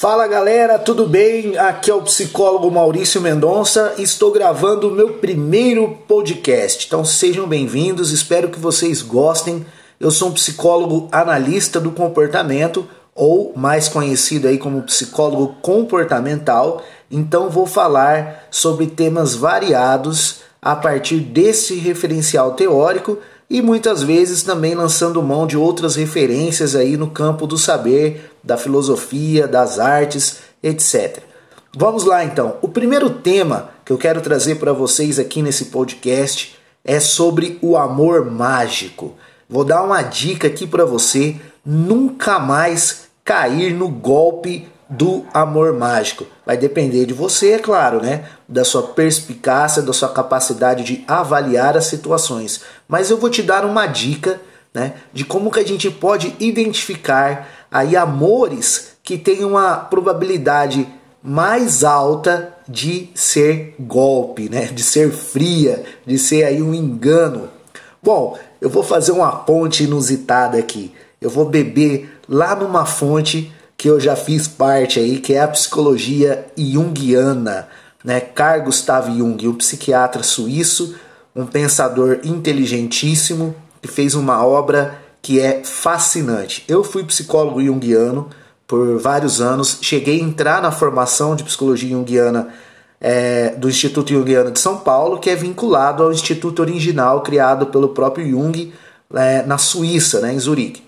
Fala galera, tudo bem? Aqui é o psicólogo Maurício Mendonça e estou gravando o meu primeiro podcast. Então sejam bem-vindos, espero que vocês gostem. Eu sou um psicólogo analista do comportamento, ou mais conhecido aí como psicólogo comportamental. Então vou falar sobre temas variados a partir desse referencial teórico e muitas vezes também lançando mão de outras referências aí no campo do saber, da filosofia, das artes, etc. Vamos lá então. O primeiro tema que eu quero trazer para vocês aqui nesse podcast é sobre o amor mágico. Vou dar uma dica aqui para você nunca mais cair no golpe do amor mágico. Vai depender de você, é claro, né? Da sua perspicácia, da sua capacidade de avaliar as situações. Mas eu vou te dar uma dica, né, de como que a gente pode identificar aí amores que têm uma probabilidade mais alta de ser golpe, né? De ser fria, de ser aí um engano. Bom, eu vou fazer uma ponte inusitada aqui. Eu vou beber lá numa fonte que eu já fiz parte aí, que é a psicologia junguiana, né? Carl Gustav Jung, um psiquiatra suíço, um pensador inteligentíssimo, que fez uma obra que é fascinante. Eu fui psicólogo junguiano por vários anos, cheguei a entrar na formação de psicologia junguiana é, do Instituto Jungiano de São Paulo, que é vinculado ao Instituto Original criado pelo próprio Jung é, na Suíça, né, em Zurique.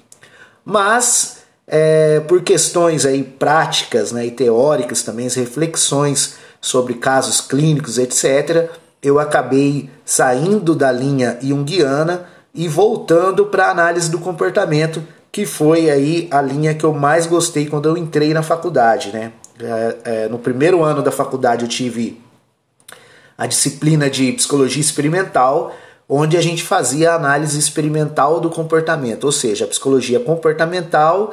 Mas é, por questões aí práticas né, e teóricas também, as reflexões sobre casos clínicos, etc., eu acabei saindo da linha junguiana e voltando para a análise do comportamento, que foi aí a linha que eu mais gostei quando eu entrei na faculdade. Né? É, é, no primeiro ano da faculdade eu tive a disciplina de psicologia experimental, onde a gente fazia a análise experimental do comportamento, ou seja, a psicologia comportamental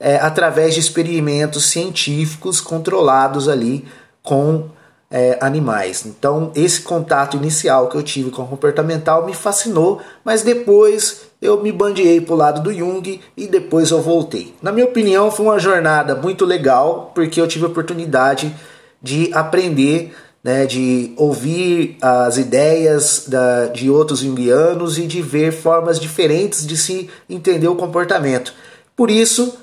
é, através de experimentos científicos controlados ali com é, animais. Então, esse contato inicial que eu tive com o comportamental me fascinou, mas depois eu me bandeei para o lado do Jung e depois eu voltei. Na minha opinião, foi uma jornada muito legal, porque eu tive a oportunidade de aprender, né, de ouvir as ideias da, de outros junguianos e de ver formas diferentes de se entender o comportamento. Por isso,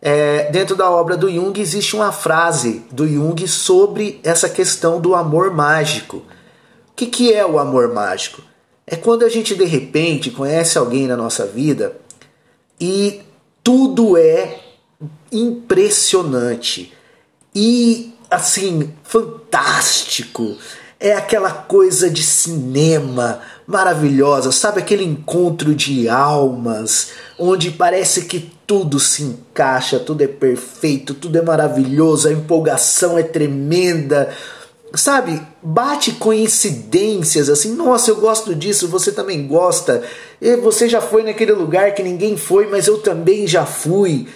é, dentro da obra do Jung existe uma frase do Jung sobre essa questão do amor mágico. O que, que é o amor mágico? É quando a gente de repente conhece alguém na nossa vida e tudo é impressionante e assim fantástico. É aquela coisa de cinema maravilhosa, sabe aquele encontro de almas onde parece que tudo se encaixa, tudo é perfeito, tudo é maravilhoso, a empolgação é tremenda. Sabe, bate coincidências assim, nossa, eu gosto disso, você também gosta. E você já foi naquele lugar que ninguém foi, mas eu também já fui.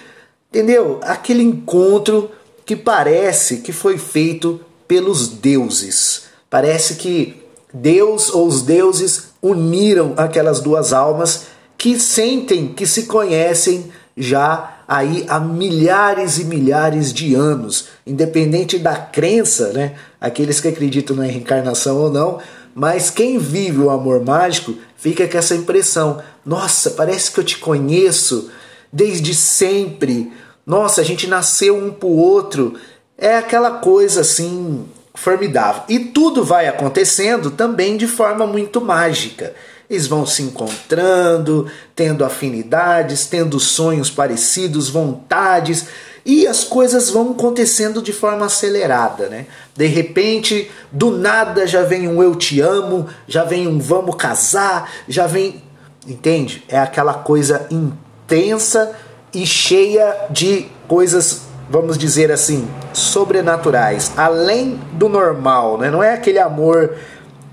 Entendeu? Aquele encontro que parece que foi feito pelos deuses. Parece que Deus ou os deuses uniram aquelas duas almas que sentem, que se conhecem já aí há milhares e milhares de anos, independente da crença, né? Aqueles que acreditam na reencarnação ou não, mas quem vive o amor mágico fica com essa impressão: nossa, parece que eu te conheço desde sempre. Nossa, a gente nasceu um pro outro. É aquela coisa assim formidável. E tudo vai acontecendo também de forma muito mágica. Eles vão se encontrando, tendo afinidades, tendo sonhos parecidos, vontades, e as coisas vão acontecendo de forma acelerada, né? De repente, do nada já vem um eu te amo, já vem um vamos casar, já vem, entende? É aquela coisa intensa e cheia de coisas, vamos dizer assim, sobrenaturais, além do normal, né? Não é aquele amor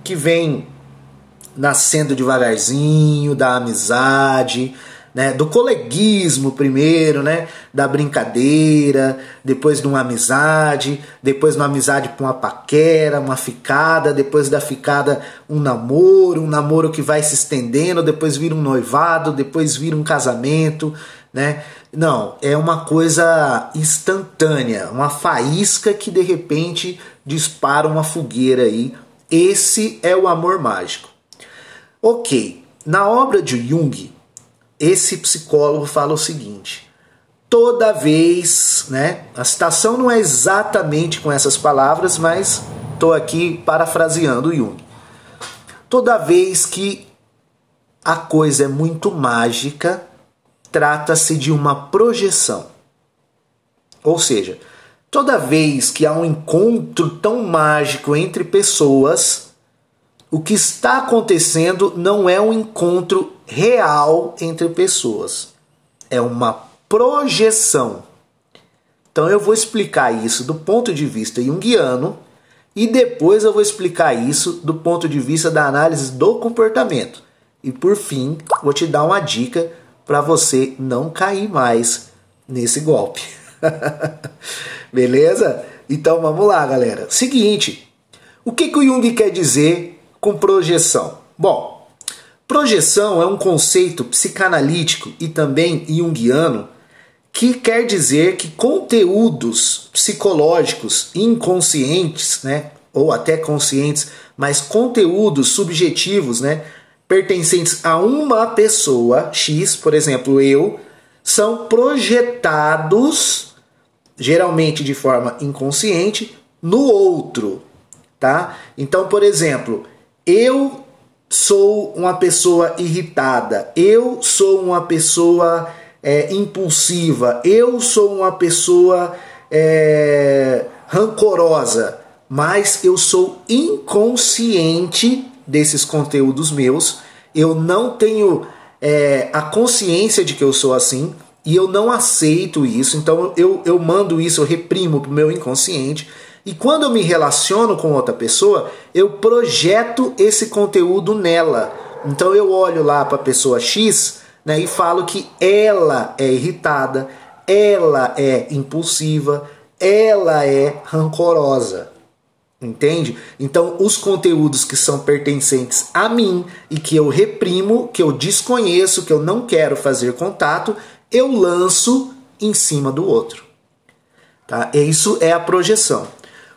que vem nascendo devagarzinho, da amizade, né, do coleguismo primeiro, né, da brincadeira, depois de uma amizade, depois de uma amizade para uma paquera, uma ficada, depois da ficada um namoro, um namoro que vai se estendendo, depois vira um noivado, depois vira um casamento, né? Não, é uma coisa instantânea, uma faísca que de repente dispara uma fogueira aí. Esse é o amor mágico. Ok, na obra de Jung, esse psicólogo fala o seguinte: toda vez, né? A citação não é exatamente com essas palavras, mas estou aqui parafraseando Jung. Toda vez que a coisa é muito mágica, trata-se de uma projeção. Ou seja, toda vez que há um encontro tão mágico entre pessoas, o que está acontecendo não é um encontro real entre pessoas, é uma projeção. Então eu vou explicar isso do ponto de vista junguiano e depois eu vou explicar isso do ponto de vista da análise do comportamento. E por fim, vou te dar uma dica para você não cair mais nesse golpe. Beleza? Então vamos lá, galera. Seguinte, o que, que o Jung quer dizer com projeção? Bom, projeção é um conceito psicanalítico e também junguiano que quer dizer que conteúdos psicológicos inconscientes, né, ou até conscientes, mas conteúdos subjetivos, né, pertencentes a uma pessoa X, por exemplo, eu, são projetados geralmente de forma inconsciente no outro, tá? Então, por exemplo, eu sou uma pessoa irritada, eu sou uma pessoa é, impulsiva, eu sou uma pessoa é, rancorosa, mas eu sou inconsciente desses conteúdos meus, eu não tenho é, a consciência de que eu sou assim. E eu não aceito isso, então eu, eu mando isso, eu reprimo para o meu inconsciente. E quando eu me relaciono com outra pessoa, eu projeto esse conteúdo nela. Então eu olho lá para a pessoa X né, e falo que ela é irritada, ela é impulsiva, ela é rancorosa. Entende? Então, os conteúdos que são pertencentes a mim e que eu reprimo, que eu desconheço, que eu não quero fazer contato, eu lanço em cima do outro. Tá? Isso é a projeção.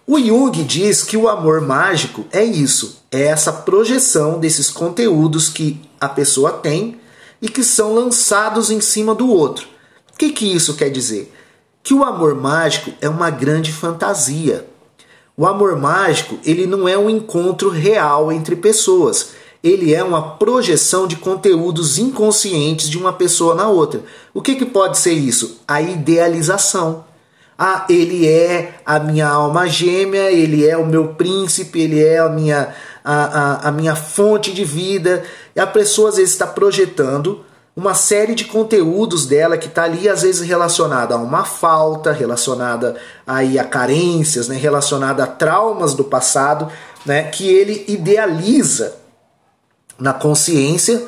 O Jung diz que o amor mágico é isso, é essa projeção desses conteúdos que a pessoa tem e que são lançados em cima do outro. O que, que isso quer dizer? Que o amor mágico é uma grande fantasia o amor mágico, ele não é um encontro real entre pessoas. Ele é uma projeção de conteúdos inconscientes de uma pessoa na outra. O que, que pode ser isso? A idealização. Ah, ele é a minha alma gêmea, ele é o meu príncipe, ele é a minha, a, a, a minha fonte de vida. E a pessoa às vezes está projetando uma série de conteúdos dela que está ali às vezes relacionada a uma falta, relacionada aí a carências, né, relacionada a traumas do passado, né, que ele idealiza na consciência,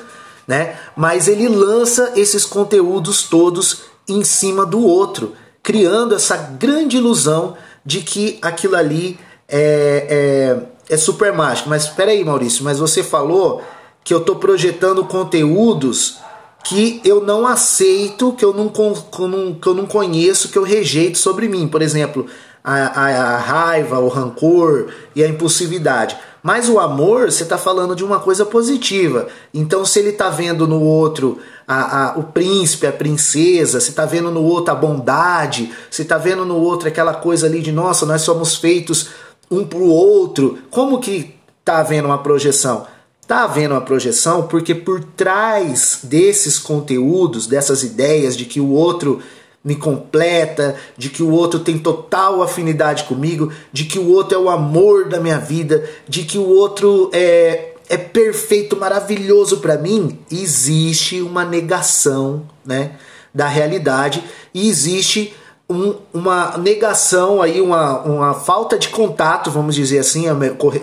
né, mas ele lança esses conteúdos todos em cima do outro, criando essa grande ilusão de que aquilo ali é, é, é super mágico. Mas espera aí, Maurício, mas você falou que eu estou projetando conteúdos que eu não aceito, que eu não, que eu não, que eu não conheço, que eu rejeito sobre mim. Por exemplo, a, a, a raiva, o rancor e a impulsividade. Mas o amor, você está falando de uma coisa positiva. Então, se ele está vendo no outro a, a, o príncipe, a princesa, se está vendo no outro a bondade, se está vendo no outro aquela coisa ali de nossa, nós somos feitos um para o outro, como que está havendo uma projeção? Está havendo uma projeção porque por trás desses conteúdos, dessas ideias de que o outro me completa, de que o outro tem total afinidade comigo, de que o outro é o amor da minha vida, de que o outro é, é perfeito, maravilhoso para mim, existe uma negação né, da realidade e existe um, uma negação aí, uma, uma falta de contato, vamos dizer assim, é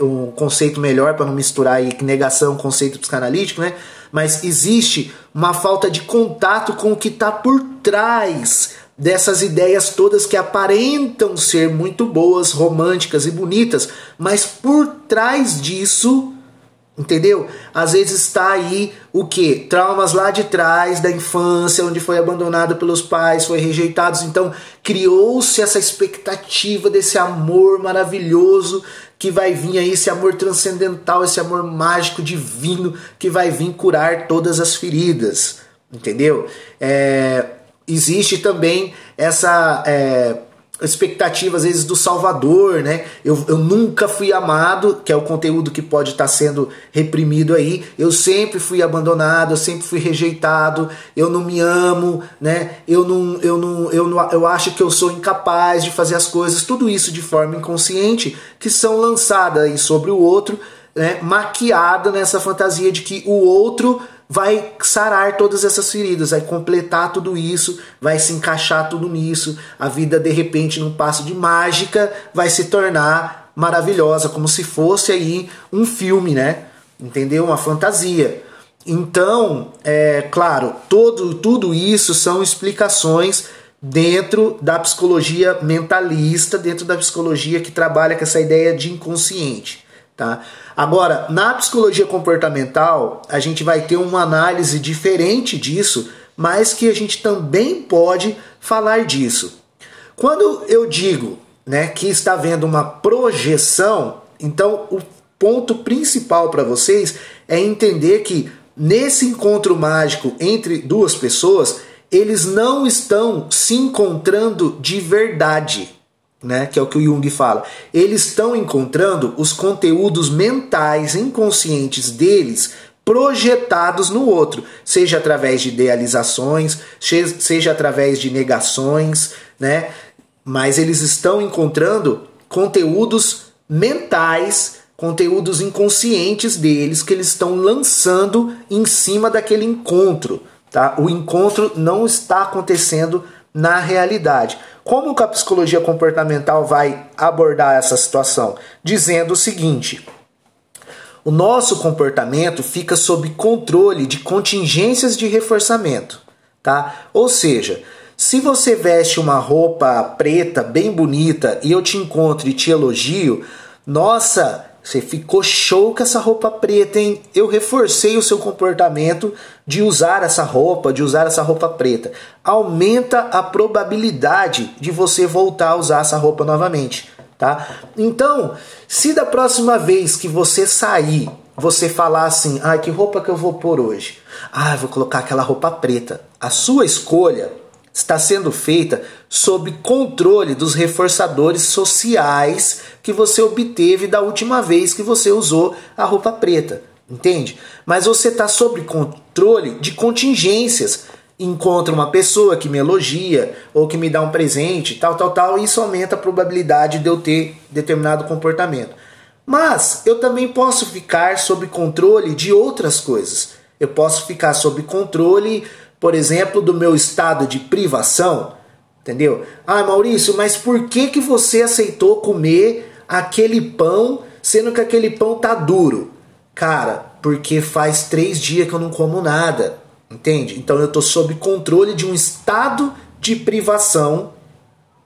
um conceito melhor para não misturar aí negação, conceito psicanalítico, né? Mas existe uma falta de contato com o que está por trás dessas ideias todas que aparentam ser muito boas, românticas e bonitas, mas por trás disso, Entendeu? Às vezes está aí o que? Traumas lá de trás da infância, onde foi abandonado pelos pais, foi rejeitado. Então criou-se essa expectativa desse amor maravilhoso que vai vir aí, esse amor transcendental, esse amor mágico, divino, que vai vir curar todas as feridas. Entendeu? É, existe também essa. É, expectativa às vezes do Salvador, né? Eu, eu nunca fui amado, que é o conteúdo que pode estar tá sendo reprimido aí. Eu sempre fui abandonado, eu sempre fui rejeitado. Eu não me amo, né? Eu não, eu não, eu não, eu acho que eu sou incapaz de fazer as coisas. Tudo isso de forma inconsciente que são lançadas aí sobre o outro, né? Maquiada nessa fantasia de que o outro vai sarar todas essas feridas, vai completar tudo isso, vai se encaixar tudo nisso. A vida, de repente, num passo de mágica, vai se tornar maravilhosa, como se fosse aí um filme, né? Entendeu? Uma fantasia. Então, é claro, todo, tudo isso são explicações dentro da psicologia mentalista, dentro da psicologia que trabalha com essa ideia de inconsciente. Tá? Agora, na psicologia comportamental, a gente vai ter uma análise diferente disso, mas que a gente também pode falar disso. Quando eu digo né, que está havendo uma projeção, então o ponto principal para vocês é entender que nesse encontro mágico entre duas pessoas, eles não estão se encontrando de verdade né, que é o que o Jung fala, eles estão encontrando os conteúdos mentais inconscientes deles projetados no outro, seja através de idealizações, seja através de negações, né? Mas eles estão encontrando conteúdos mentais, conteúdos inconscientes deles que eles estão lançando em cima daquele encontro, tá? O encontro não está acontecendo na realidade. Como que a psicologia comportamental vai abordar essa situação? Dizendo o seguinte: o nosso comportamento fica sob controle de contingências de reforçamento, tá? Ou seja, se você veste uma roupa preta bem bonita e eu te encontro e te elogio, nossa, você ficou show com essa roupa preta, hein? Eu reforcei o seu comportamento de usar essa roupa, de usar essa roupa preta. Aumenta a probabilidade de você voltar a usar essa roupa novamente, tá? Então, se da próxima vez que você sair, você falar assim: "Ah, que roupa que eu vou pôr hoje?" "Ah, vou colocar aquela roupa preta." A sua escolha está sendo feita sob controle dos reforçadores sociais que você obteve da última vez que você usou a roupa preta, entende? Mas você está sob controle de contingências. Encontra uma pessoa que me elogia ou que me dá um presente, tal, tal, tal, e isso aumenta a probabilidade de eu ter determinado comportamento. Mas eu também posso ficar sob controle de outras coisas. Eu posso ficar sob controle por exemplo, do meu estado de privação, entendeu? Ah, Maurício, mas por que, que você aceitou comer aquele pão, sendo que aquele pão tá duro? Cara, porque faz três dias que eu não como nada, entende? Então eu tô sob controle de um estado de privação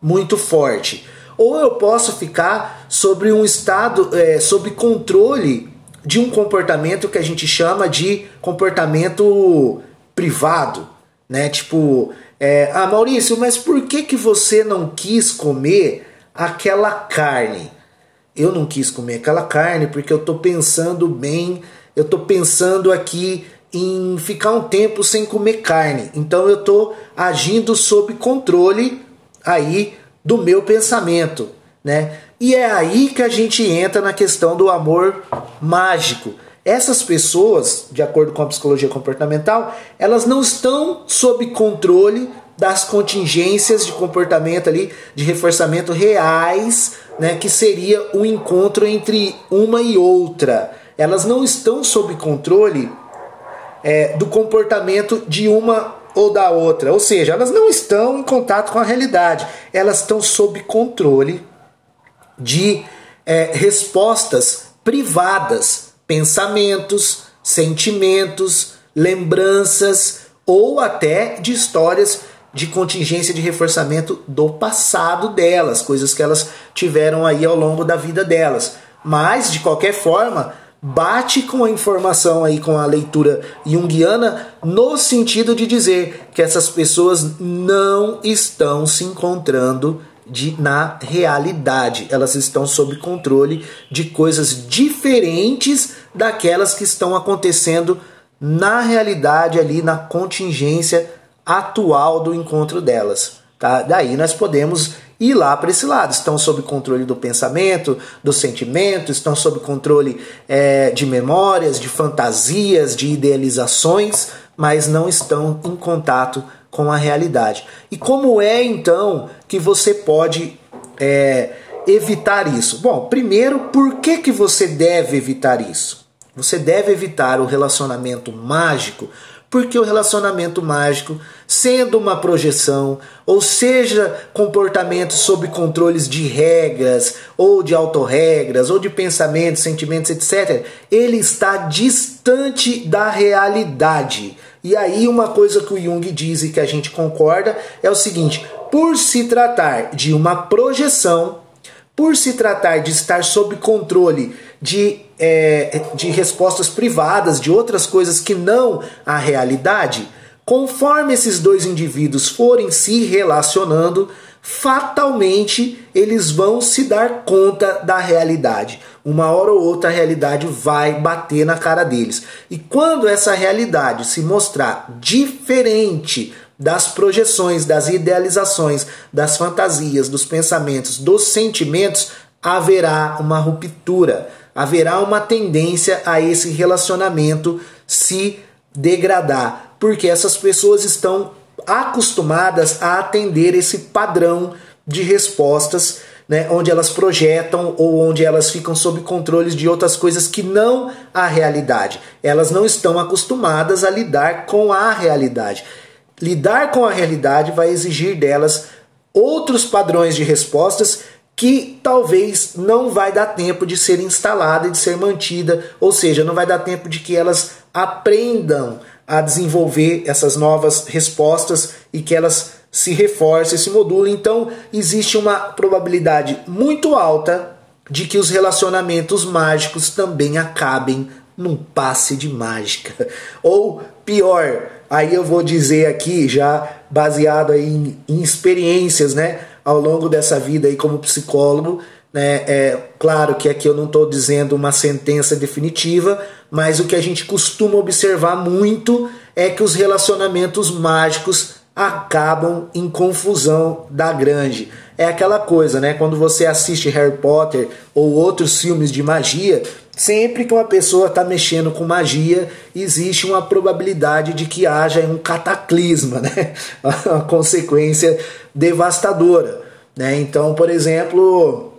muito forte. Ou eu posso ficar sobre um estado, é, sob controle de um comportamento que a gente chama de comportamento privado, né? Tipo, é, ah, Maurício, mas por que, que você não quis comer aquela carne? Eu não quis comer aquela carne porque eu tô pensando bem, eu tô pensando aqui em ficar um tempo sem comer carne. Então eu tô agindo sob controle aí do meu pensamento, né? E é aí que a gente entra na questão do amor mágico. Essas pessoas, de acordo com a psicologia comportamental, elas não estão sob controle das contingências de comportamento ali, de reforçamento reais, né, que seria o encontro entre uma e outra. Elas não estão sob controle é, do comportamento de uma ou da outra, ou seja, elas não estão em contato com a realidade, elas estão sob controle de é, respostas privadas pensamentos, sentimentos, lembranças ou até de histórias de contingência de reforçamento do passado delas, coisas que elas tiveram aí ao longo da vida delas. Mas, de qualquer forma, bate com a informação aí, com a leitura junguiana, no sentido de dizer que essas pessoas não estão se encontrando de, na realidade. Elas estão sob controle de coisas diferentes daquelas que estão acontecendo na realidade ali, na contingência atual do encontro delas. Tá? Daí nós podemos ir lá para esse lado. Estão sob controle do pensamento, do sentimento, estão sob controle é, de memórias, de fantasias, de idealizações, mas não estão em contato com a realidade. E como é então que você pode é, evitar isso? Bom, primeiro, por que, que você deve evitar isso? Você deve evitar o relacionamento mágico porque o relacionamento mágico, sendo uma projeção, ou seja, comportamentos sob controles de regras, ou de autorregras, ou de pensamentos, sentimentos, etc., ele está distante da realidade. E aí, uma coisa que o Jung diz e que a gente concorda é o seguinte: por se tratar de uma projeção, por se tratar de estar sob controle de, é, de respostas privadas, de outras coisas que não a realidade, conforme esses dois indivíduos forem se relacionando, fatalmente eles vão se dar conta da realidade. Uma hora ou outra a realidade vai bater na cara deles. E quando essa realidade se mostrar diferente das projeções, das idealizações, das fantasias, dos pensamentos, dos sentimentos, haverá uma ruptura, haverá uma tendência a esse relacionamento se degradar, porque essas pessoas estão acostumadas a atender esse padrão de respostas, né, onde elas projetam ou onde elas ficam sob controles de outras coisas que não a realidade. Elas não estão acostumadas a lidar com a realidade lidar com a realidade vai exigir delas outros padrões de respostas que talvez não vai dar tempo de ser instalada e de ser mantida, ou seja, não vai dar tempo de que elas aprendam a desenvolver essas novas respostas e que elas se reforcem, se modulem. Então, existe uma probabilidade muito alta de que os relacionamentos mágicos também acabem num passe de mágica. Ou pior, Aí eu vou dizer aqui, já baseado em, em experiências, né, ao longo dessa vida aí como psicólogo, né, é claro que aqui eu não estou dizendo uma sentença definitiva, mas o que a gente costuma observar muito é que os relacionamentos mágicos acabam em confusão da grande. É aquela coisa, né? Quando você assiste Harry Potter ou outros filmes de magia, Sempre que uma pessoa está mexendo com magia, existe uma probabilidade de que haja um cataclisma, né? uma consequência devastadora. Né? Então, por exemplo,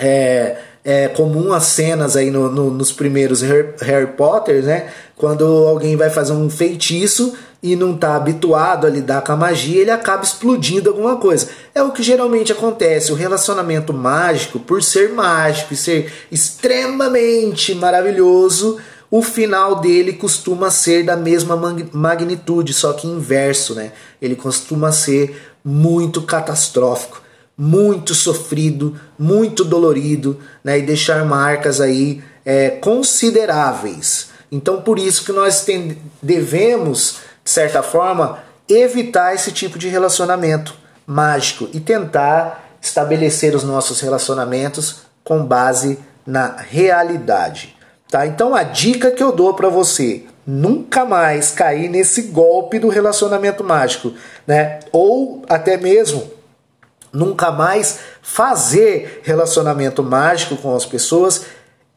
é, é comum as cenas aí no, no, nos primeiros Harry, Harry Potter, né? quando alguém vai fazer um feitiço e não está habituado a lidar com a magia, ele acaba explodindo alguma coisa. É o que geralmente acontece. O relacionamento mágico, por ser mágico e ser extremamente maravilhoso, o final dele costuma ser da mesma magnitude, só que inverso, né? Ele costuma ser muito catastrófico, muito sofrido, muito dolorido, né? E deixar marcas aí é, consideráveis. Então, por isso que nós tem, devemos de certa forma, evitar esse tipo de relacionamento mágico e tentar estabelecer os nossos relacionamentos com base na realidade. Tá? Então a dica que eu dou para você, nunca mais cair nesse golpe do relacionamento mágico, né? Ou até mesmo nunca mais fazer relacionamento mágico com as pessoas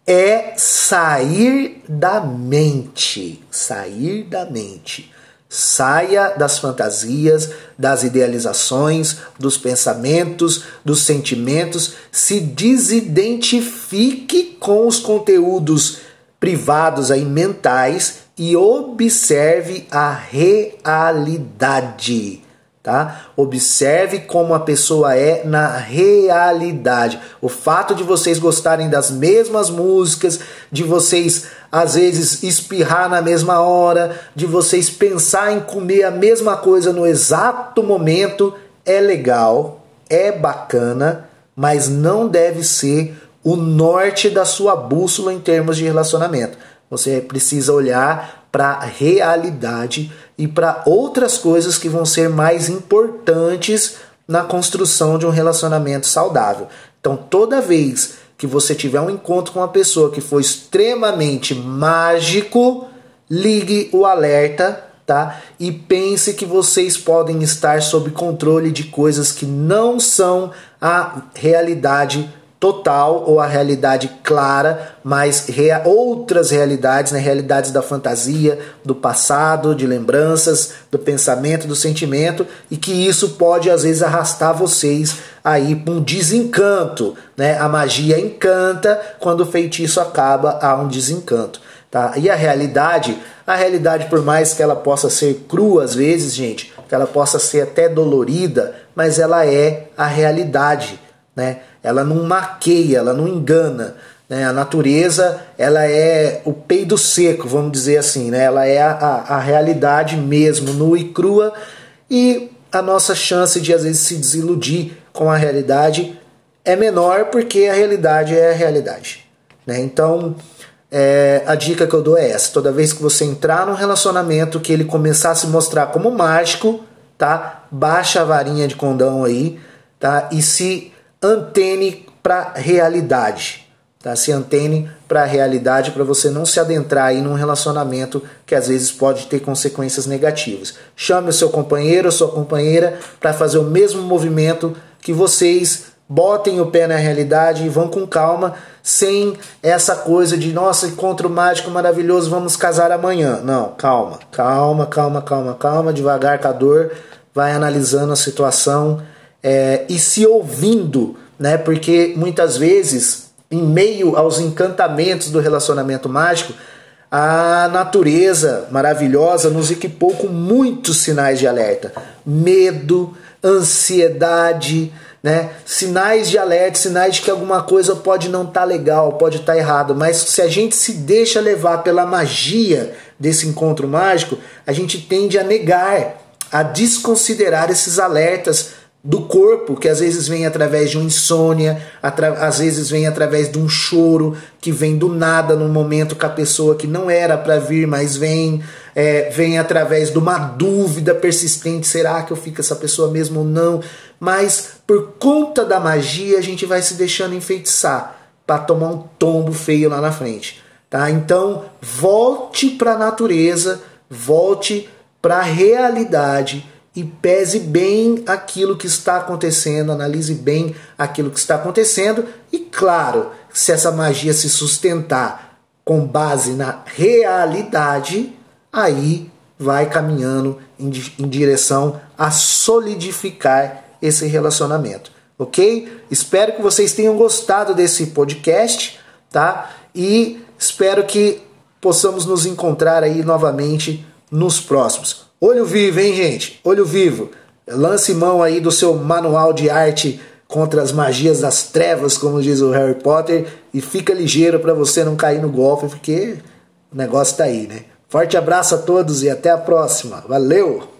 é sair da mente, sair da mente. Saia das fantasias, das idealizações, dos pensamentos, dos sentimentos, se desidentifique com os conteúdos privados aí mentais e observe a realidade tá? Observe como a pessoa é na realidade. O fato de vocês gostarem das mesmas músicas, de vocês às vezes espirrar na mesma hora, de vocês pensar em comer a mesma coisa no exato momento, é legal, é bacana, mas não deve ser o norte da sua bússola em termos de relacionamento. Você precisa olhar para a realidade e para outras coisas que vão ser mais importantes na construção de um relacionamento saudável. Então, toda vez que você tiver um encontro com uma pessoa que foi extremamente mágico, ligue o alerta, tá? E pense que vocês podem estar sob controle de coisas que não são a realidade total ou a realidade clara, mas rea outras realidades, né? realidades da fantasia, do passado, de lembranças, do pensamento, do sentimento, e que isso pode às vezes arrastar vocês aí para um desencanto, né? A magia encanta, quando o feitiço acaba há um desencanto, tá? E a realidade, a realidade por mais que ela possa ser crua às vezes, gente, que ela possa ser até dolorida, mas ela é a realidade, né? Ela não maqueia, ela não engana. Né? A natureza ela é o peido seco, vamos dizer assim, né? ela é a, a, realidade mesmo, nua e crua, e a nossa chance de às vezes se desiludir com a realidade é menor porque a realidade é a realidade. Né? Então, é, a dica que eu dou é essa: toda vez que você entrar num relacionamento que ele começar a se mostrar como mágico, tá? Baixa a varinha de condão aí, tá? E se antene para a realidade. Tá? Se antene para a realidade para você não se adentrar aí num relacionamento que às vezes pode ter consequências negativas. Chame o seu companheiro ou sua companheira para fazer o mesmo movimento que vocês botem o pé na realidade e vão com calma, sem essa coisa de nossa, encontro mágico maravilhoso, vamos casar amanhã. Não, calma, calma, calma, calma, calma, devagar com a dor, vai analisando a situação é, e se ouvindo, né? Porque muitas vezes, em meio aos encantamentos do relacionamento mágico, a natureza maravilhosa nos equipou com muitos sinais de alerta: medo, ansiedade, né? Sinais de alerta, sinais de que alguma coisa pode não estar tá legal, pode estar tá errado. Mas se a gente se deixa levar pela magia desse encontro mágico, a gente tende a negar, a desconsiderar esses alertas do corpo, que às vezes vem através de uma insônia, às vezes vem através de um choro que vem do nada no momento que a pessoa que não era para vir, mas vem, é, vem através de uma dúvida persistente: será que eu fico essa pessoa mesmo ou não? Mas por conta da magia, a gente vai se deixando enfeitiçar para tomar um tombo feio lá na frente. Tá? Então, volte para a natureza, volte para a realidade e pese bem aquilo que está acontecendo, analise bem aquilo que está acontecendo e, claro, se essa magia se sustentar com base na realidade, aí vai caminhando em, em direção a solidificar esse relacionamento, ok? Espero que vocês tenham gostado desse podcast, tá? E espero que possamos nos encontrar aí novamente nos próximos. Olho vivo, hein, gente? Olho vivo. Lance mão aí do seu manual de arte contra as magias das trevas, como diz o Harry Potter, e fica ligeiro para você não cair no golpe, porque o negócio tá aí, né? Forte abraço a todos e até a próxima. Valeu!